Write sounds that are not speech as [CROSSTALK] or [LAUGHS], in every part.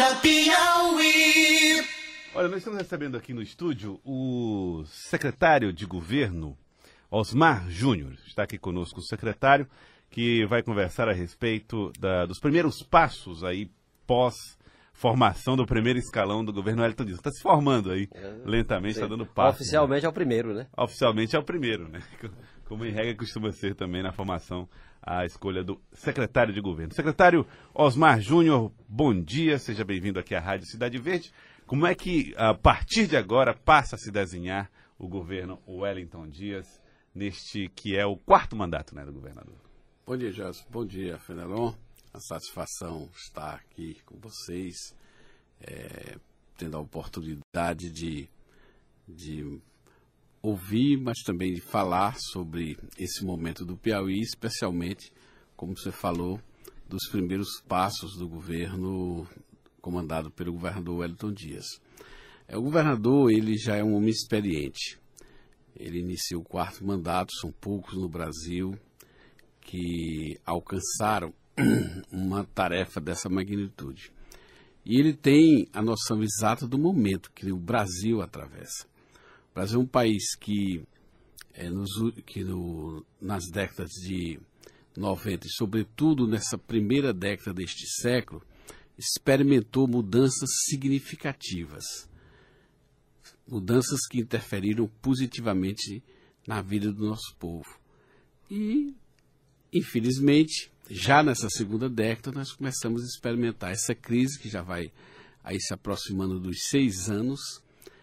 Cultura Piauí. Olha, nós estamos recebendo aqui no estúdio o secretário de governo, Osmar Júnior. Está aqui conosco o secretário, que vai conversar a respeito da- dos primeiros passos aí pós formação do primeiro escalão do governo Wellington Dias. Está se formando aí lentamente, está dando passo. Oficialmente é o primeiro, né? Oficialmente é o primeiro, né? Como em regra costuma ser também na formação a escolha do secretário de governo. Secretário Osmar Júnior, bom dia, seja bem-vindo aqui à Rádio Cidade Verde. Como é que, a partir de agora, passa a se desenhar o governo Wellington Dias, neste que é o quarto mandato né, do governador? Bom dia, Gelson. Bom dia, Fenelon. A satisfação estar aqui com vocês, é, tendo a oportunidade de, de ouvir, mas também de falar sobre esse momento do Piauí, especialmente, como você falou, dos primeiros passos do governo comandado pelo governador Wellington Dias. É, o governador ele já é um homem experiente. Ele iniciou o quarto mandato, são poucos no Brasil que alcançaram [CLEARS THROAT] uma tarefa dessa magnitude. E ele tem a noção exata do momento que o Brasil atravessa. Brasil é um país que, é, nos, que no- nas décadas de 90, e sobretudo nessa primeira década deste século, experimentou mudanças significativas. Mudanças que interferiram positivamente na vida do nosso povo. E Infelizmente, já nessa segunda década, nós começamos a experimentar essa crise que já vai aí se aproximando dos seis anos,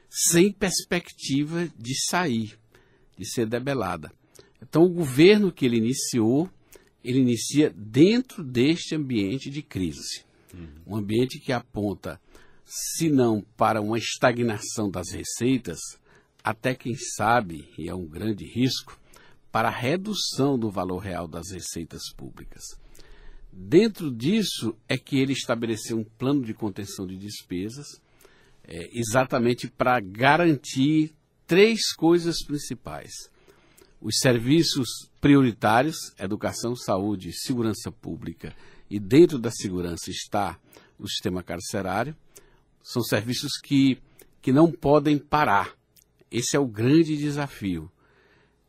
sem perspectiva de sair, de ser debelada. Então, o governo que ele iniciou, ele inicia dentro deste ambiente de crise. Um ambiente que aponta, se não para uma estagnação das receitas, até quem sabe, e é um grande risco, para a redução do valor real das receitas públicas. Dentro disso é que ele estabeleceu um plano de contenção de despesas, é, exatamente para garantir três coisas principais: os serviços prioritários, educação, saúde, segurança pública, e dentro da segurança está o sistema carcerário, são serviços que, que não podem parar. Esse é o grande desafio.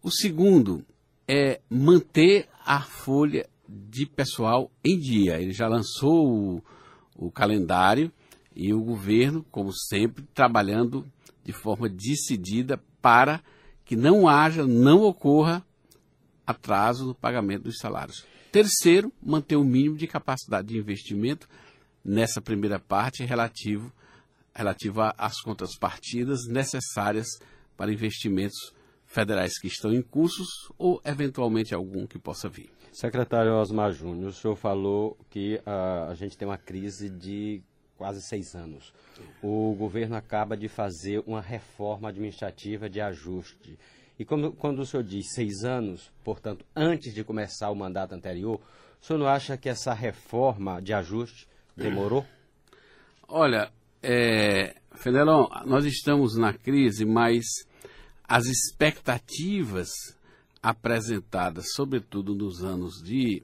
O segundo é manter a folha de pessoal em dia. Ele já lançou o, o calendário e o governo, como sempre, trabalhando de forma decidida para que não haja, não ocorra atraso no pagamento dos salários. Terceiro, manter o mínimo de capacidade de investimento nessa primeira parte relativo, relativo às contas partidas necessárias para investimentos federais que estão em cursos ou eventualmente algum que possa vir. Secretário Osmar Júnior, o senhor falou que ah, a gente tem uma crise de quase seis anos. O governo acaba de fazer uma reforma administrativa de ajuste. E como, quando o senhor diz seis anos, portanto, antes de começar o mandato anterior, o senhor não acha que essa reforma de ajuste demorou? Olha, é, nós estamos na crise, mas as expectativas apresentadas, sobretudo nos anos de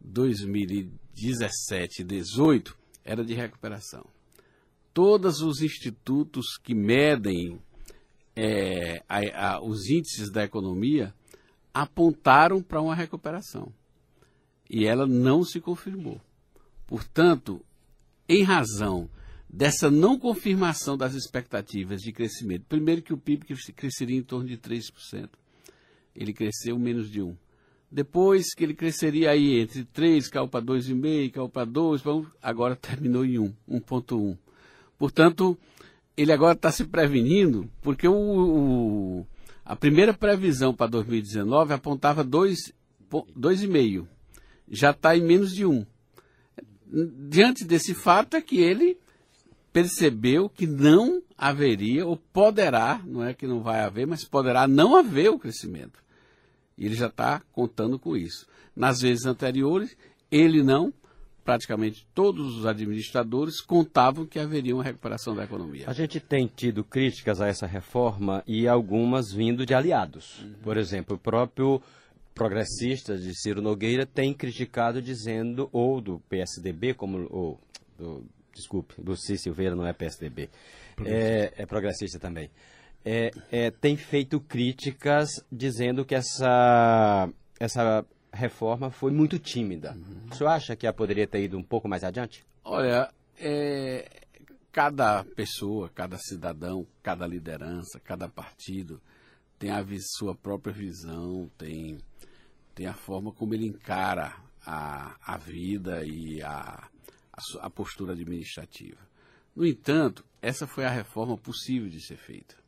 2017 e 2018, era de recuperação. Todos os institutos que medem é, a- a- os índices da economia apontaram para uma recuperação. E ela não se confirmou. Portanto, em razão dessa não confirmação das expectativas de crescimento, primeiro que o PIB cres- cresceria em torno de 3%, ele cresceu menos de 1%. Depois que ele cresceria aí entre 3, caiu para 2,5, caiu para 2, vamos- agora terminou em 1, 1,1. Portanto, ele agora está se prevenindo, porque o, o- a primeira previsão para 2019 apontava 2,5. Já está em menos de 1 diante desse fato é que ele percebeu que não haveria, ou poderá, não é que não vai haver, mas poderá não haver o crescimento. E ele já está contando com isso. Nas vezes anteriores, ele não, praticamente todos os administradores contavam que haveria uma recuperação da economia. A gente tem tido críticas a essa reforma e algumas vindo de aliados. Por exemplo, o próprio progressista de Ciro Nogueira tem criticado dizendo, ou do PSDB, como ou do desculpe, Luci Silveira não é PSDB, é, é progressista também, é, é, tem feito críticas dizendo que essa, essa reforma foi muito tímida. Uhum. O senhor acha que ela poderia ter ido um pouco mais adiante? Olha, é, cada pessoa, cada cidadão, cada liderança, cada partido tem a sua própria visão, tem, tem a forma como ele encara a, a vida e a, a, a postura administrativa. No entanto, essa foi a reforma possível de ser feita.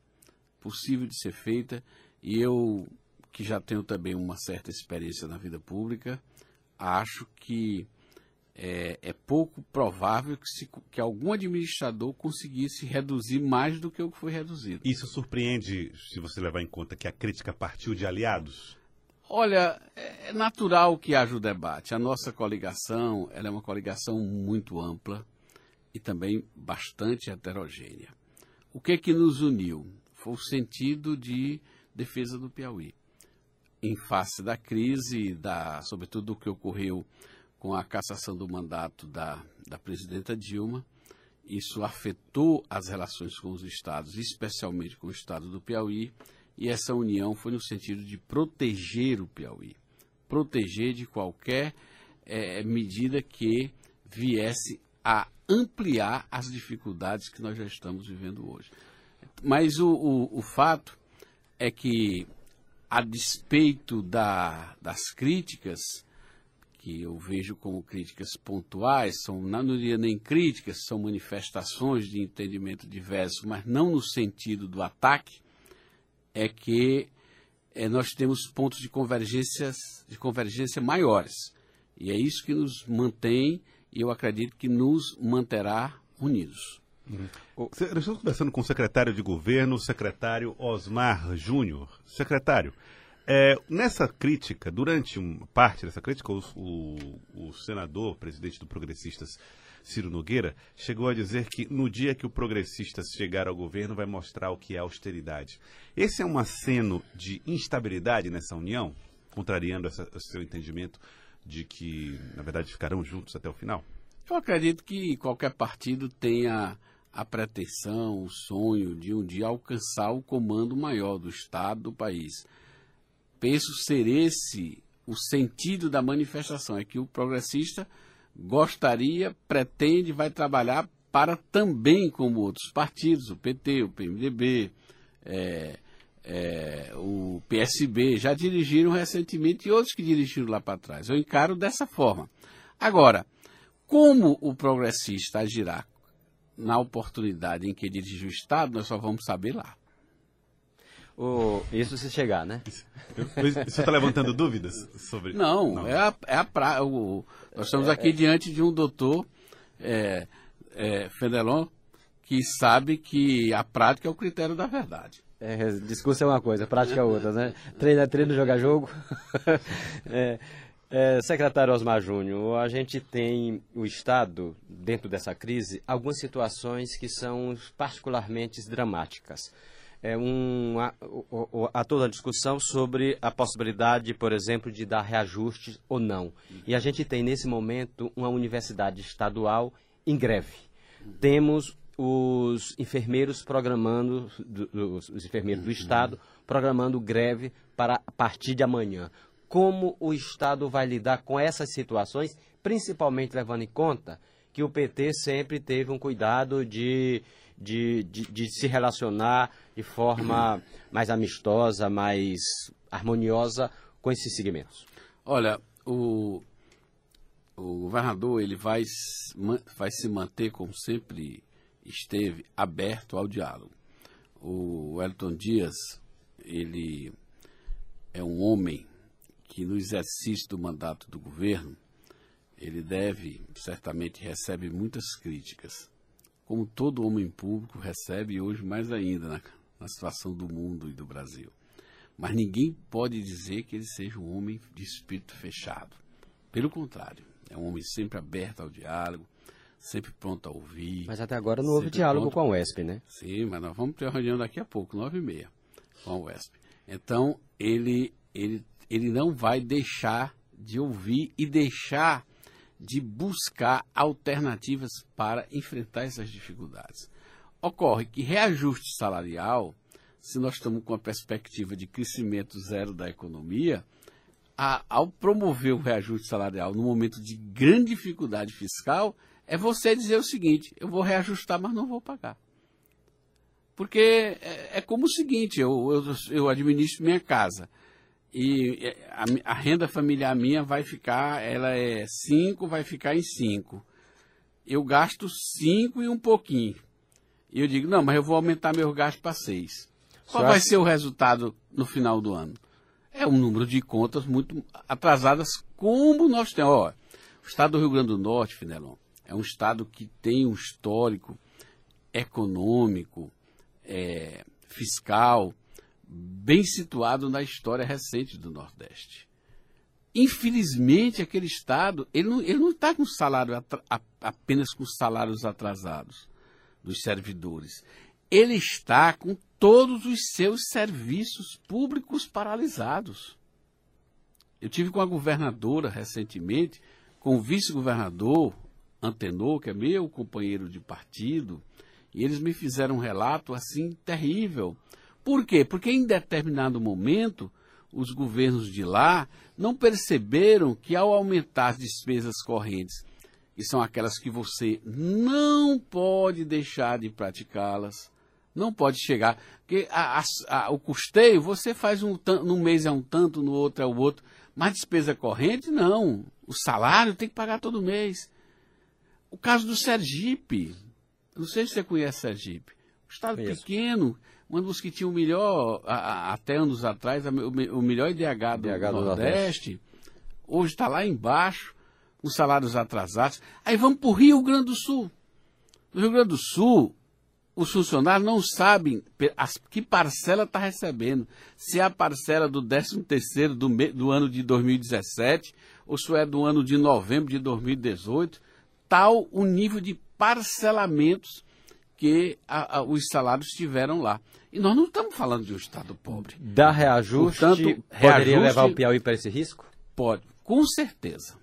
Possível de ser feita, e eu, que já tenho também uma certa experiência na vida pública, acho que é, é pouco provável que, se, que algum administrador conseguisse reduzir mais do que o que foi reduzido. Isso surpreende se você levar em conta que a crítica partiu de aliados? Olha, é natural que haja o debate. A nossa coligação ela é uma coligação muito ampla e também bastante heterogênea. O que é que nos uniu? O sentido de defesa do Piauí. Em face da crise, da, sobretudo do que ocorreu com a cassação do mandato da, da presidenta Dilma. Isso afetou as relações com os estados, especialmente com o estado do Piauí, e essa união foi no sentido de proteger o Piauí, proteger de qualquer é, medida que viesse a ampliar as dificuldades que nós já estamos vivendo hoje. Mas o, o, o fato é que, a despeito da, das críticas, que eu vejo como críticas pontuais, são, não diria nem críticas, são manifestações de entendimento diverso, mas não no sentido do ataque, é que é, nós temos pontos de, convergência de convergência maiores. E é isso que nos mantém, e eu acredito que nos manterá unidos. Uhum. Estamos conversando com o secretário de governo, o secretário Osmar Júnior. Secretário, é, nessa crítica, durante uma parte dessa crítica, o, o, o, senador, presidente do Progressistas, Ciro Nogueira, chegou a dizer que no dia que o Progressistas chegar ao governo vai mostrar o que é austeridade. Esse é um aceno de instabilidade nessa união, contrariando essa, o seu entendimento de que, na verdade, ficarão juntos até o final? Eu acredito que qualquer partido tenha a pretensão, o sonho de um dia alcançar o comando maior do Estado, do país penso ser esse o sentido da manifestação, é que o progressista gostaria, pretende, vai trabalhar para também, como outros partidos, o PT, o PMDB, é, é, o PSB, já dirigiram recentemente e outros que dirigiram lá para trás. Eu encaro dessa forma. Agora, como o progressista agirá na oportunidade em que dirige o Estado, nós só vamos saber lá. O, isso se chegar, né? Você está levantando dúvidas sobre. Não, Não. é a, é a pra, o, nós estamos aqui é, diante de um doutor é, é, Fenelon que sabe que a prática é o critério da verdade. É, discurso é uma coisa, prática é outra, né? Treino [LAUGHS] é treino, jogar jogo. é, é, secretário Osmar Júnior, a gente tem o Estado, dentro dessa crise, algumas situações que são particularmente dramáticas é, um, a, a, toda a discussão sobre a possibilidade, por exemplo, de dar reajuste ou não. E a gente tem, nesse momento, uma universidade estadual em greve. Temos os enfermeiros programando, do, os enfermeiros do Estado, programando greve para a partir de amanhã. Como o Estado vai lidar com essas situações, principalmente levando em conta que o PT sempre teve um cuidado de de, de, de se relacionar de forma [CLEARS THROAT] mais amistosa, mais harmoniosa com esses segmentos? Olha, o, o governador ele vai, vai se manter, como sempre esteve, aberto ao diálogo. O Elton Dias, ele é um homem que no exercício do mandato do governo, ele deve, certamente recebe muitas críticas como todo homem público recebe hoje mais ainda na, na situação do mundo e do Brasil. Mas ninguém pode dizer que ele seja um homem de espírito fechado. Pelo contrário, é um homem sempre aberto ao diálogo, sempre pronto a ouvir. Mas até agora não houve diálogo pronto... com a UESP, né? Sim, mas nós vamos ter uma reunião daqui a pouco, nove e meia, com a UESP. Então, ele, ele, ele não vai deixar de ouvir e deixar de buscar alternativas para enfrentar essas dificuldades. Ocorre que reajuste salarial, se nós estamos com a perspectiva de crescimento zero da economia, a, ao promover o reajuste salarial no momento de grande dificuldade fiscal, é você dizer o seguinte: eu vou reajustar, mas não vou pagar. Porque é, é como o seguinte: eu, eu, eu, administro minha casa e a, a, renda familiar minha vai ficar, ela é 5, vai ficar em 5. Eu gasto 5 e um pouquinho. E eu digo: não, mas eu vou aumentar meu gasto para 6. Qual vai ser o resultado no final do ano? É um número de contas muito atrasadas, como nós temos. Ó, o estado do Rio Grande do Norte, Finelon, é um estado que tem um histórico econômico, é, fiscal, bem situado na história recente do Nordeste. Infelizmente, aquele estado, ele não está com salário apenas com salários atrasados dos servidores. Ele está com todos os seus serviços públicos paralisados. Eu tive com a governadora recentemente, com o vice-governador, Antenor, que é meu companheiro de partido, e eles me fizeram um relato assim terrível. Por quê? Porque em determinado momento os governos de lá não perceberam que ao aumentar as despesas correntes, que são aquelas que você não pode deixar de praticá-las, não pode chegar. Porque a, a, a, o custeio, você faz um num mês é um tanto, no outro é o outro. Mas despesa corrente, não. O salário tem que pagar todo mês. O caso do Sergipe. Não sei se você conhece Sergipe. Um estado Conheço. pequeno, um dos que tinha o melhor, a, a, até anos atrás, a, o, o, melhor IDH do, IDH do Nordeste, Nordeste. hoje está lá embaixo, com salários atrasados. Aí vamos para o Rio Grande do Sul. No Rio Grande do Sul, os funcionários não sabem que parcela está recebendo. Se é a parcela do 13 terceiro do, do ano de 2017 ou se é do ano de novembro de 2018 tal o nível de parcelamentos que a, a, os salários tiveram lá. E nós não estamos falando de um Estado pobre. Da reajuste, Portanto, poderia reajuste, levar o Piauí para esse risco? Pode, com certeza.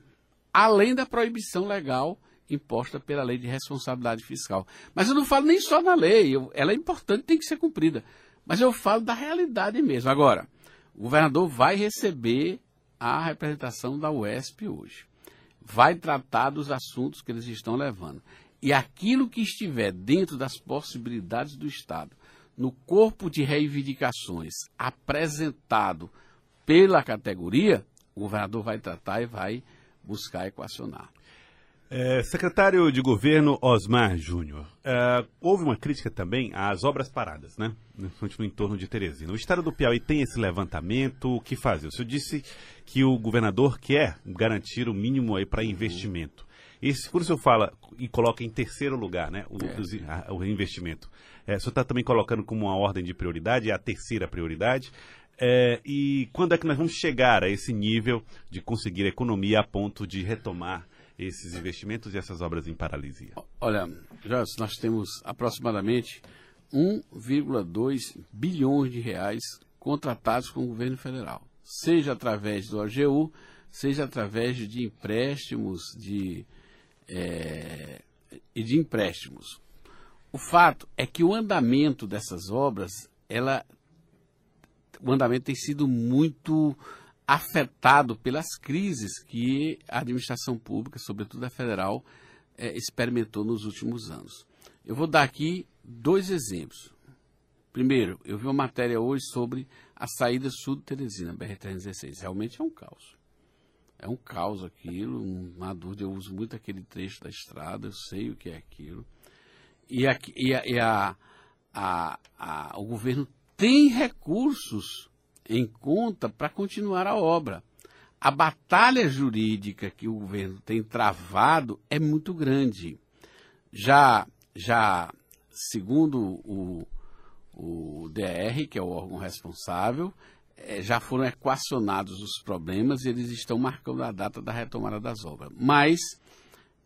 Além da proibição legal imposta pela lei de responsabilidade fiscal. Mas eu não falo nem só na lei, eu, ela é importante, tem que ser cumprida. Mas eu falo da realidade mesmo. Agora, o governador vai receber a representação da UESP hoje vai tratar dos assuntos que eles estão levando. E aquilo que estiver dentro das possibilidades do Estado, no corpo de reivindicações apresentado pela categoria, o governador vai tratar e vai buscar equacionar. É, secretário de Governo Osmar Júnior, é, houve uma crítica também às obras paradas, né? No entorno de Teresina. O estado do Piauí tem esse levantamento, o que fazer? O senhor disse que o governador quer garantir o mínimo aí para investimento. Esse, quando o senhor fala e coloca em terceiro lugar né, o, é. o investimento, é, o senhor está também colocando como uma ordem de prioridade, é a terceira prioridade. É, e quando é que nós vamos chegar a esse nível de conseguir economia a ponto de retomar esses investimentos e essas obras em paralisia? Olha, nós temos aproximadamente 1,2 bilhões de reais contratados com o governo federal, seja através do AGU, seja através de empréstimos de, é, e de empréstimos. O fato é que o andamento dessas obras, ela, o andamento tem sido muito afetado pelas crises que a administração pública, sobretudo a federal, é, experimentou nos últimos anos. Eu vou dar aqui dois exemplos. Primeiro, eu vi uma matéria hoje sobre a saída sul de Teresina, BR-316. Realmente é um caos. É um caos aquilo, uma dúvida, eu uso muito aquele trecho da estrada, eu sei o que é aquilo. E, a, e, a, a, o governo tem recursos em conta para continuar a obra. A batalha jurídica que o governo tem travado é muito grande. Já, já segundo o, o DR, que é o órgão responsável, é, já foram equacionados os problemas e eles estão marcando a data da retomada das obras. Mas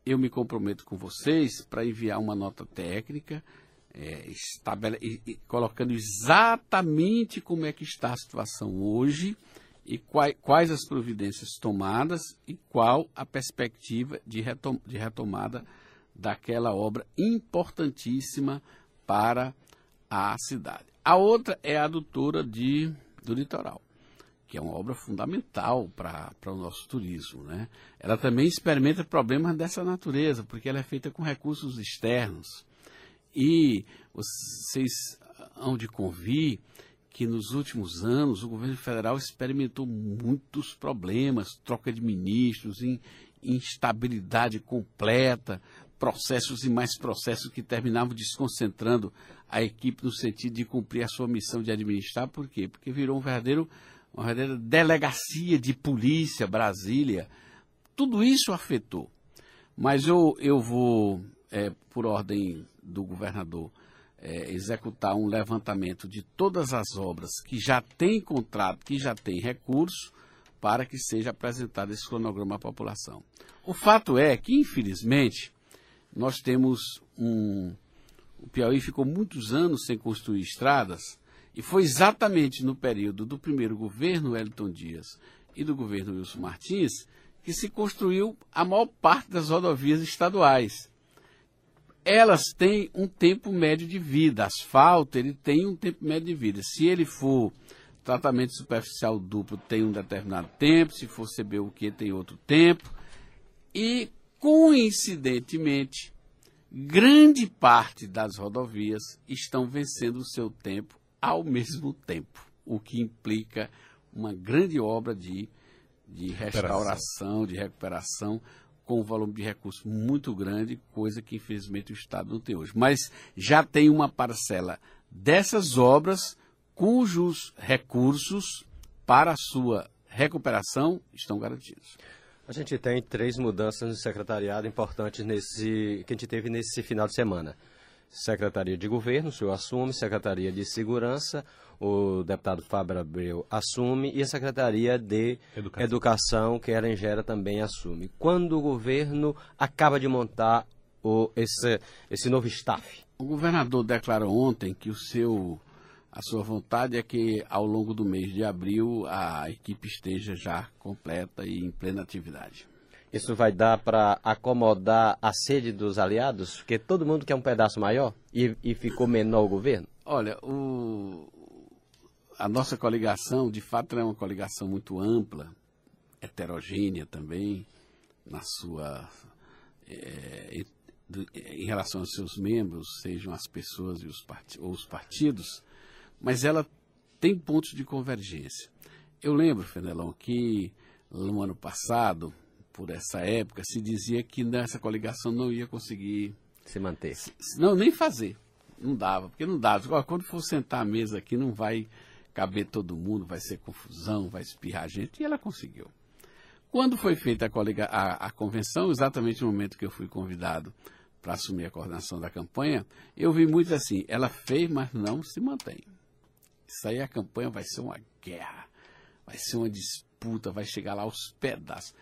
eu me comprometo com vocês para enviar uma nota técnica é, estabele... colocando exatamente como é que está a situação hoje e quais, as providências tomadas e qual a perspectiva de, retom de retomada daquela obra importantíssima para a cidade. A outra é a adutora de, do litoral, que é uma obra fundamental para o nosso turismo. Né? Ela também experimenta problemas dessa natureza, porque ela é feita com recursos externos. E vocês hão de convir que nos últimos anos o governo federal experimentou muitos problemas, troca de ministros, instabilidade completa, processos e mais processos que terminavam desconcentrando a equipe no sentido de cumprir a sua missão de administrar. Por quê? Porque virou um verdadeiro, uma verdadeira delegacia de polícia, Brasília. Tudo isso afetou. Mas eu, eu vou, é, por ordem do governador, é, executar um levantamento de todas as obras que já têm contrato, que já têm recurso, para que seja apresentado esse cronograma à população. O fato é que, infelizmente, nós temos um. O Piauí ficou muitos anos sem construir estradas, e foi exatamente no período do primeiro governo Wellington Dias e do governo Wilson Martins que se construiu a maior parte das rodovias estaduais. Elas têm um tempo médio de vida. Asfalto, ele tem um tempo médio de vida. Se ele for tratamento superficial duplo, tem um determinado tempo. Se for CBUQ, tem outro tempo. E Coincidentemente, grande parte das rodovias estão vencendo o seu tempo ao mesmo tempo, o que implica uma grande obra de, de restauração, de recuperação, com um volume de recursos muito grande, coisa que infelizmente o Estado não tem hoje. Mas já tem uma parcela dessas obras cujos recursos para a sua recuperação estão garantidos. A gente tem três mudanças no secretariado importantes nesse, que a gente teve nesse final de semana. Secretaria de Governo, o senhor assume, Secretaria de Segurança, o deputado Fábio Abreu assume, e a Secretaria de Educação, Educação que Ellen Gera também assume. Quando o governo acaba de montar o, esse, esse novo staff? O governador declarou ontem que o seu a sua vontade é que ao longo do mês de abril a equipe esteja já completa e em plena atividade. Isso vai dar para acomodar a sede dos aliados? Porque todo mundo quer um pedaço maior e, e ficou menor o governo? Olha, o, a nossa coligação, de fato, é uma coligação muito ampla, heterogênea também, na sua. É, em relação aos seus membros, sejam as pessoas e os ou os partidos, mas ela tem pontos de convergência. Eu lembro, Fenelon, que no ano passado, por essa época, se dizia que nessa coligação não ia conseguir se manter. Não, nem fazer. Não dava, porque não dava. Quando for sentar a mesa aqui, não vai caber todo mundo, vai ser confusão, vai espirrar gente. E ela conseguiu. Quando foi feita a, colega, a, a convenção, exatamente no momento que eu fui convidado para assumir a coordenação da campanha, eu vi muito assim: ela fez, mas não se mantém. Isso aí a campanha vai ser uma guerra, vai ser uma disputa, vai chegar lá aos pedaços.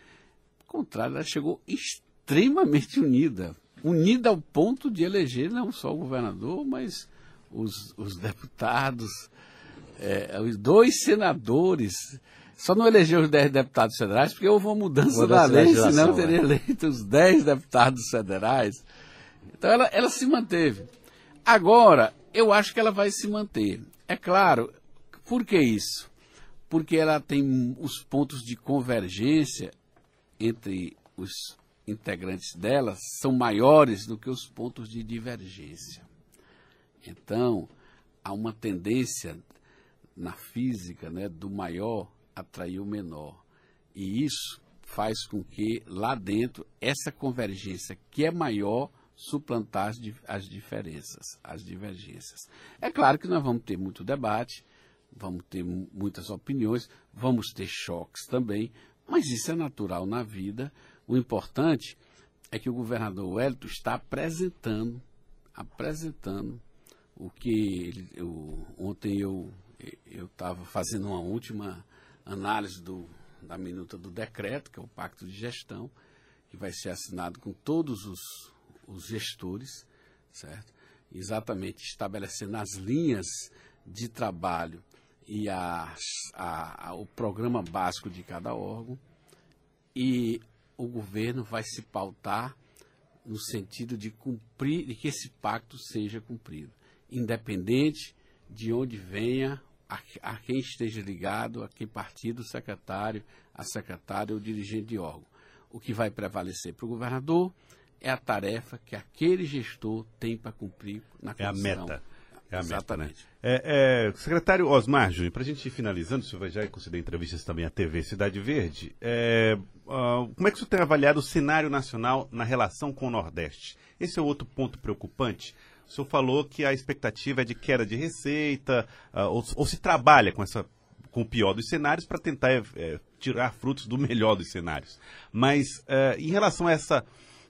Ao contrário, ela chegou extremamente unida. Unida ao ponto de eleger não só o governador, mas os, os deputados, é, os dois senadores. Só não elegeu os dez deputados federais porque houve uma mudança, da lei, senão teria é. eleito os dez deputados federais. Então ela, ela se manteve. Agora, eu acho que ela vai se manter. É claro, por que isso? Porque ela tem os pontos de convergência entre os integrantes dela são maiores do que os pontos de divergência. Então, há uma tendência na física né, do maior atrair o menor. E isso faz com que lá dentro essa convergência que é maior suplantar as, as diferenças, as divergências. É claro que nós vamos ter muito debate, vamos ter muitas opiniões, vamos ter choques também, mas isso é natural na vida. O importante é que o governador Wellington está apresentando, apresentando o que ele, eu, ontem eu eu estava fazendo uma última análise do, da minuta do decreto, que é o pacto de gestão, que vai ser assinado com todos os os gestores, certo? Exatamente estabelecendo as linhas de trabalho e a, a, o programa básico de cada órgão e o governo vai se pautar no sentido de cumprir, de que esse pacto seja cumprido, independente de onde venha, a, a quem esteja ligado, a que partido, secretário, a secretária ou dirigente de órgão. O que vai prevalecer para o governador é a tarefa que aquele gestor tem para cumprir na É a condição. meta. É a Exatamente. meta, né? É, é, secretário Osmar Júnior, para a gente ir finalizando, o senhor vai já conceder entrevistas também à TV Cidade Verde, é, ah, como é que o senhor tem avaliado o cenário nacional na relação com o Nordeste? Esse é outro ponto preocupante. O senhor falou que a expectativa é de queda de receita, ah, ou, ou se trabalha com, essa, com o pior dos cenários para tentar é, é, tirar frutos do melhor dos cenários. Mas é, em relação a essa,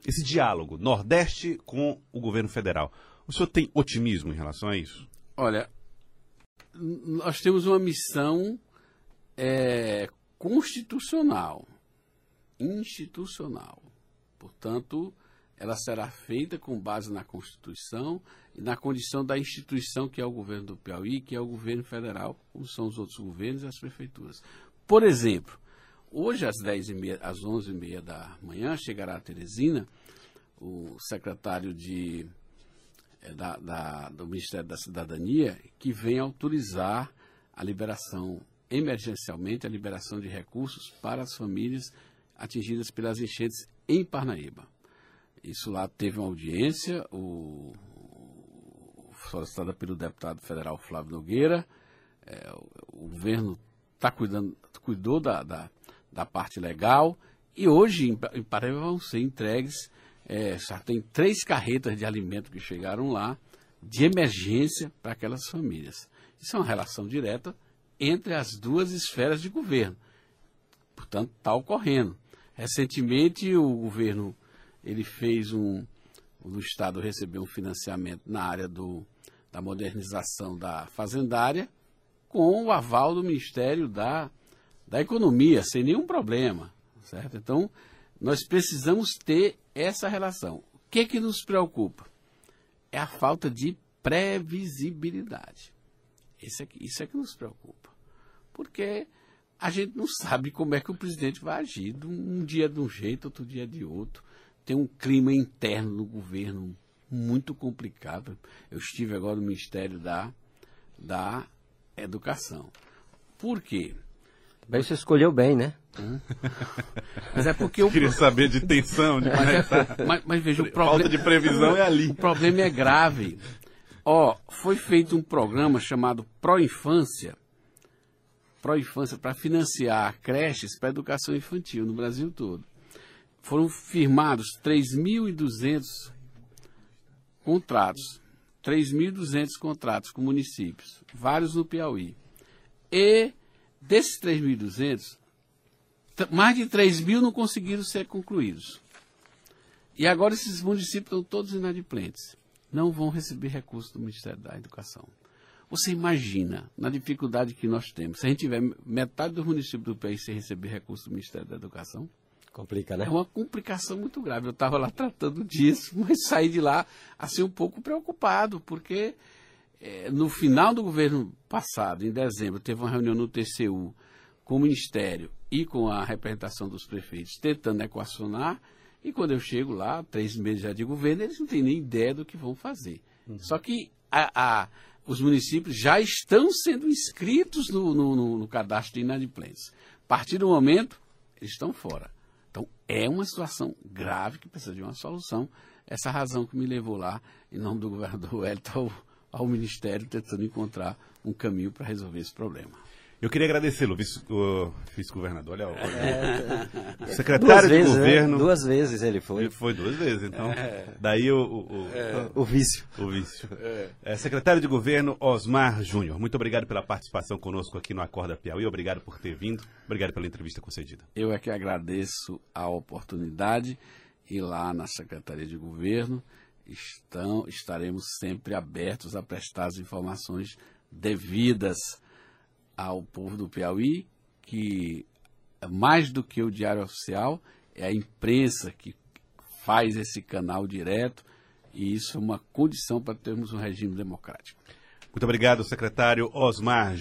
esse diálogo Nordeste com o governo federal, o senhor tem otimismo em relação a isso? Olha, nós temos uma missão é, constitucional, institucional. Portanto, ela será feita com base na Constituição e na condição da instituição que é o governo do Piauí, que é o governo federal, como são os outros governos e as prefeituras. Por exemplo, hoje às 10h30, às 11h30 da manhã, chegará a Teresina, o secretário de é, da- da- do Ministério da Cidadania que vem autorizar a liberação, emergencialmente, a liberação de recursos para as famílias atingidas pelas enchentes em Parnaíba. Isso lá teve uma audiência, o- solicitada pelo deputado federal Flávio Nogueira. É, o, o governo tá cuidando, cuidou da, da, da parte legal e hoje em, Pa- em Paraíba vão ser entregues, é, já tem três carretas de alimento que chegaram lá, de emergência para aquelas famílias. Isso é uma relação direta entre as duas esferas de governo. Portanto, está ocorrendo. Recentemente, o governo ele fez um. O Estado recebeu um financiamento na área do, da modernização da fazendária, com o aval do Ministério da, da Economia, sem nenhum problema. Certo? Então, nós precisamos ter essa relação. O que, que nos preocupa? É a falta de previsibilidade. Isso é, que- isso é que nos preocupa. Porque a gente não [LAUGHS] sabe como é que o presidente vai agir. Um dia de um jeito, outro dia de outro. Tem um clima interno no governo muito complicado. Eu estive agora no Ministério da, da Educação. Por quê? Bem, você escolheu bem, né? [LAUGHS] Mas é porque o, Queria saber de tensão, de como é mas, mas veja, o Falta problema, de previsão é ali. [LAUGHS] o problema é grave. Ó, foi feito um programa chamado Pro Infância, Pro Infância para financiar creches para educação infantil no Brasil todo. Foram firmados 3.200 contratos, 3.200 contratos com municípios, vários no Piauí. E desses 3.200, t- mais de 3 mil não conseguiram ser concluídos. E agora esses municípios estão todos inadimplentes. Não vão receber recursos do Ministério da Educação. Você imagina, na dificuldade que nós temos, se a gente tiver metade dos municípios do país sem receber recursos do Ministério da Educação, Complica, né? é uma complicação muito grave. Eu estava lá tratando disso, [LAUGHS] mas saí de lá assim um pouco preocupado, porque no final do governo passado, em dezembro, teve uma reunião no TCU com o Ministério e com a representação dos prefeitos, tentando equacionar, e quando eu chego lá, três meses já de governo, eles não têm nem ideia do que vão fazer. Só que a- a- os municípios já estão sendo inscritos no, no- no- cadastro de inadimplentes. A partir do momento, eles estão fora. Então, é uma situação grave que precisa de uma solução. Essa razão que me levou lá, em nome do governador [LAUGHS] Wellington, ao, Ministério, tentando encontrar um caminho para resolver esse problema. Eu queria agradecê-lo, vice-governador. Olha, olha. É. [LAUGHS] Secretário de vezes, né? governo. Duas vezes ele foi. Ele foi duas vezes, então. Daí o, o, o, O vício. o vício. É, secretário de governo Osmar Júnior, muito obrigado pela participação conosco aqui no Acorda Piauí. Obrigado por ter vindo. Obrigado pela entrevista concedida. Eu é que agradeço a oportunidade e lá na Secretaria de Governo estão, estaremos sempre abertos a prestar as informações devidas ao povo do Piauí, que mais do que o Diário Oficial, é a imprensa que faz esse canal direto e isso é uma condição para termos um regime democrático. Muito obrigado, secretário Osmar